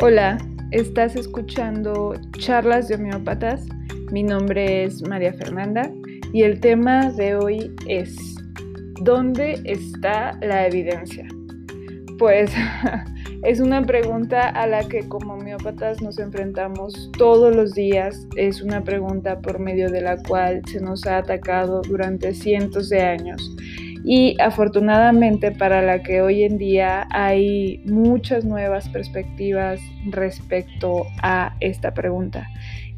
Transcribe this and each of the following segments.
Hola, estás escuchando Charlas de Homeópatas. Mi nombre es María Fernanda y el tema de hoy es ¿Dónde está la evidencia? Pues es una pregunta a la que como homeópatas nos enfrentamos todos los días. Es una pregunta por medio de la cual se nos ha atacado durante cientos de años y afortunadamente para la que hoy en día hay muchas nuevas perspectivas respecto a esta pregunta.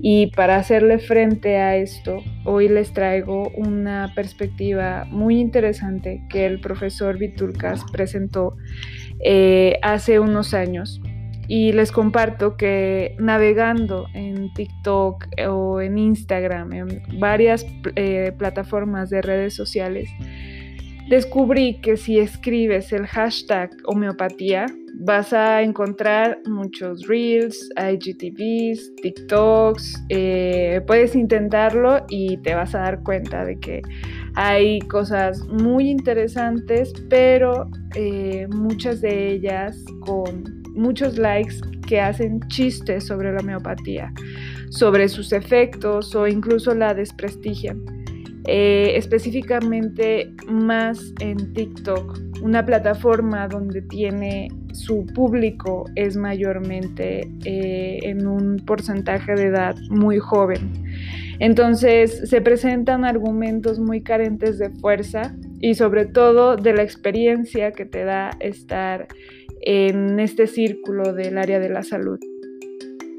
Y para hacerle frente a esto, hoy les traigo una perspectiva muy interesante que el profesor Vitulcas presentó eh, hace unos años. Y les comparto que navegando en TikTok o en Instagram, en varias eh, plataformas de redes sociales, descubrí que si escribes el hashtag homeopatía, vas a encontrar muchos reels, IGTVs, TikToks. Eh, puedes intentarlo y te vas a dar cuenta de que hay cosas muy interesantes, pero eh, muchas de ellas con muchos likes que hacen chistes sobre la homeopatía, sobre sus efectos o incluso la desprestigian. Eh, específicamente más en TikTok, una plataforma donde tiene su público es mayormente eh, en un porcentaje de edad muy joven. Entonces se presentan argumentos muy carentes de fuerza y sobre todo de la experiencia que te da estar en este círculo del área de la salud.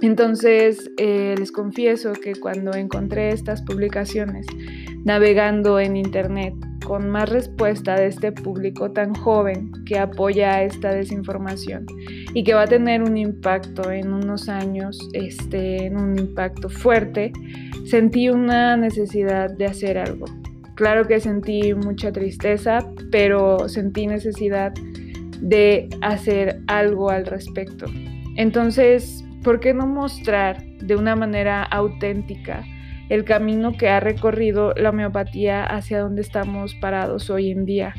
Entonces eh, les confieso que cuando encontré estas publicaciones navegando en Internet con más respuesta de este público tan joven que apoya esta desinformación y que va a tener un impacto en unos años, este, en un impacto fuerte, sentí una necesidad de hacer algo. Claro que sentí mucha tristeza, pero sentí necesidad de hacer algo al respecto. Entonces, ¿por qué no mostrar de una manera auténtica el camino que ha recorrido la homeopatía hacia donde estamos parados hoy en día.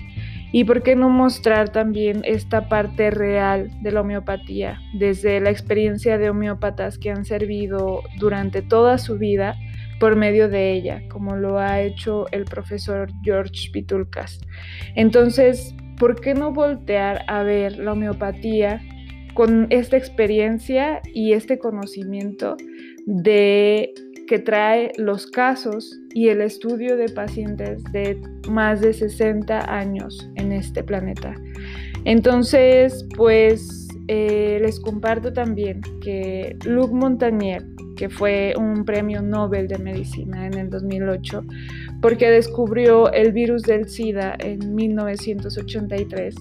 ¿Y por qué no mostrar también esta parte real de la homeopatía, desde la experiencia de homeópatas que han servido durante toda su vida por medio de ella, como lo ha hecho el profesor George Pitulcas? Entonces, ¿por qué no voltear a ver la homeopatía con esta experiencia y este conocimiento de que trae los casos y el estudio de pacientes de más de 60 años en este planeta. Entonces, pues eh, les comparto también que Luc Montagnier, que fue un premio Nobel de Medicina en el 2008, porque descubrió el virus del SIDA en 1983,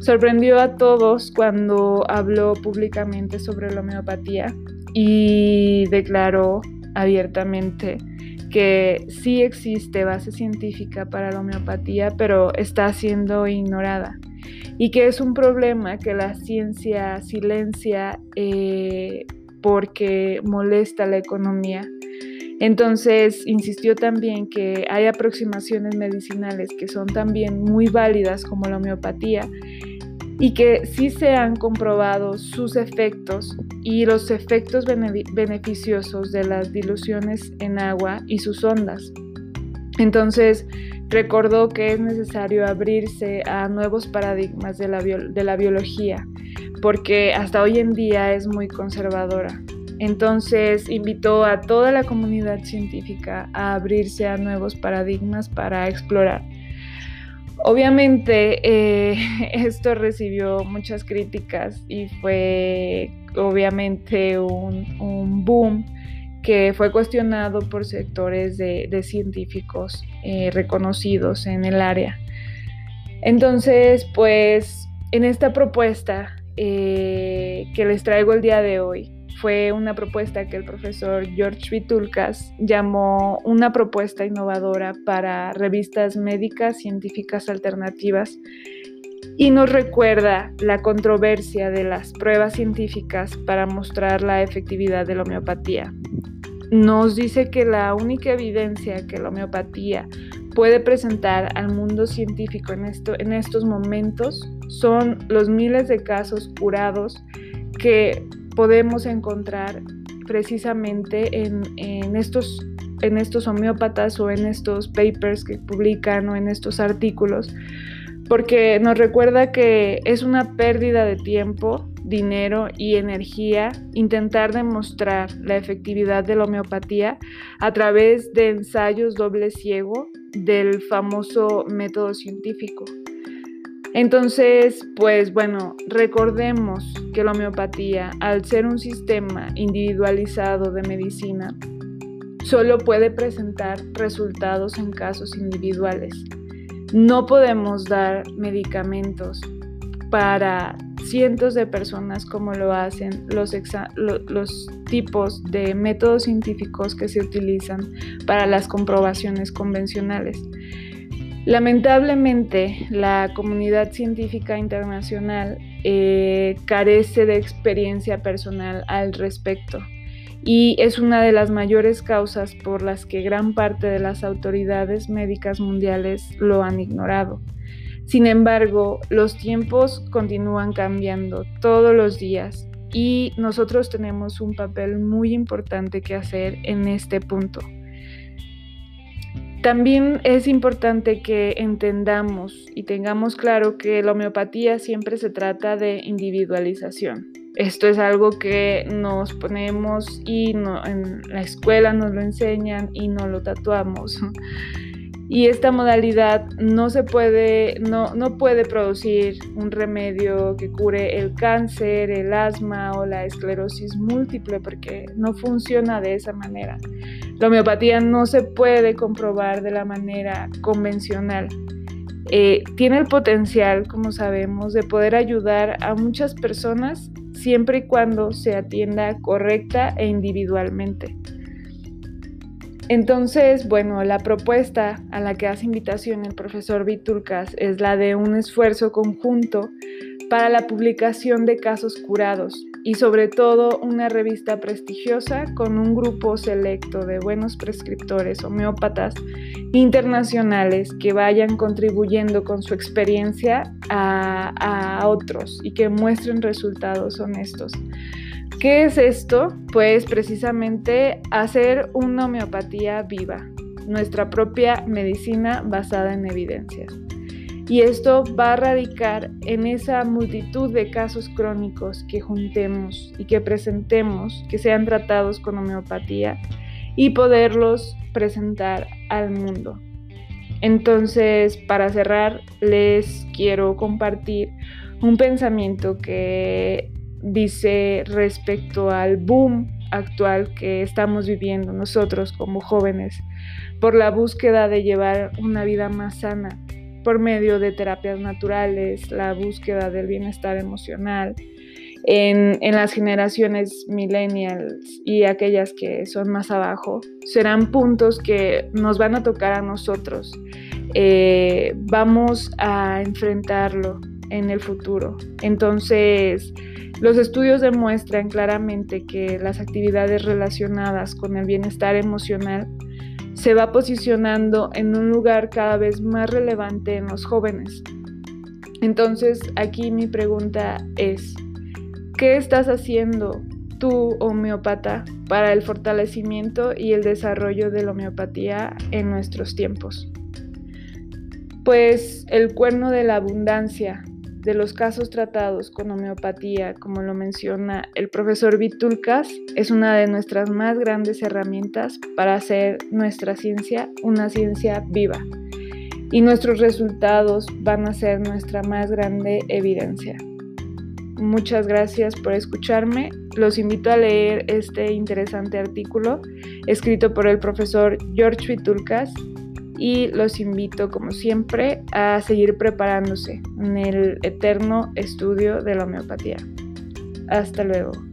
sorprendió a todos cuando habló públicamente sobre la homeopatía y declaró abiertamente que sí existe base científica para la homeopatía, pero está siendo ignorada y que es un problema que la ciencia silencia eh, porque molesta la economía. Entonces insistió también que hay aproximaciones medicinales que son también muy válidas como la homeopatía y que sí se han comprobado sus efectos y los efectos beneficiosos de las diluciones en agua y sus ondas. Entonces, recordó que es necesario abrirse a nuevos paradigmas de la, biología, porque hasta hoy en día es muy conservadora. Entonces invitó a toda la comunidad científica a abrirse a nuevos paradigmas para explorar. Obviamente eh, esto recibió muchas críticas y fue obviamente un, boom que fue cuestionado por sectores de, científicos eh, reconocidos en el área. Entonces, pues en esta propuesta eh, que les traigo el día de hoy, fue una propuesta que el profesor George Vitulcas llamó una propuesta innovadora para revistas médicas científicas alternativas y nos recuerda la controversia de las pruebas científicas para mostrar la efectividad de la homeopatía. Nos dice que la única evidencia que la homeopatía puede presentar al mundo científico en, esto, en estos momentos son los miles de casos curados que podemos encontrar precisamente en, estos, en estos homeópatas o en estos papers que publican o en estos artículos, porque nos recuerda que es una pérdida de tiempo, dinero y energía intentar demostrar la efectividad de la homeopatía a través de ensayos doble ciego del famoso método científico. Entonces, pues bueno, recordemos que la homeopatía, al ser un sistema individualizado de medicina, solo puede presentar resultados en casos individuales. No podemos dar medicamentos para cientos de personas como lo hacen los, tipos de métodos científicos que se utilizan para las comprobaciones convencionales. Lamentablemente, la comunidad científica internacional eh, carece de experiencia personal al respecto y es una de las mayores causas por las que gran parte de las autoridades médicas mundiales lo han ignorado. Sin embargo, los tiempos continúan cambiando todos los días y nosotros tenemos un papel muy importante que hacer en este punto. También es importante que entendamos y tengamos claro que la homeopatía siempre se trata de individualización. Esto es algo que nos ponemos y en la escuela nos lo enseñan y no lo tatuamos. Y esta modalidad no se puede, no, no puede producir un remedio que cure el cáncer, el asma o la esclerosis múltiple porque no funciona de esa manera. La homeopatía no se puede comprobar de la manera convencional. Eh, tiene el potencial, como sabemos, de poder ayudar a muchas personas siempre y cuando se atienda correcta e individualmente. Entonces, bueno, la propuesta a la que hace invitación el profesor Vitulcas es la de un esfuerzo conjunto para la publicación de casos curados y sobre todo una revista prestigiosa con un grupo selecto de buenos prescriptores homeópatas internacionales que vayan contribuyendo con su experiencia a otros y que muestren resultados honestos. ¿Qué es esto? Pues precisamente hacer una homeopatía viva, nuestra propia medicina basada en evidencias y esto va a radicar en esa multitud de casos crónicos que juntemos y que presentemos, que sean tratados con homeopatía y poderlos presentar al mundo. Entonces, para cerrar, les quiero compartir un pensamiento que dice respecto al boom actual que estamos viviendo nosotros como jóvenes por la búsqueda de llevar una vida más sana, por medio de terapias naturales, la búsqueda del bienestar emocional. En, las generaciones millennials y aquellas que son más abajo, serán puntos que nos van a tocar a nosotros. Eh, vamos a enfrentarlo en el futuro. Entonces, los estudios demuestran claramente que las actividades relacionadas con el bienestar emocional se va posicionando en un lugar cada vez más relevante en los jóvenes. Entonces aquí mi pregunta es, ¿qué estás haciendo tú, homeópata, para el fortalecimiento y el desarrollo de la homeopatía en nuestros tiempos? Pues el cuerno de la abundancia de los casos tratados con homeopatía, como lo menciona el profesor Vitulcas, es una de nuestras más grandes herramientas para hacer nuestra ciencia una ciencia viva. Y nuestros resultados van a ser nuestra más grande evidencia. Muchas gracias por escucharme. Los invito a leer este interesante artículo escrito por el profesor George Vitulcas y los invito como siempre a seguir preparándose en el eterno estudio de la homeopatía. Hasta luego.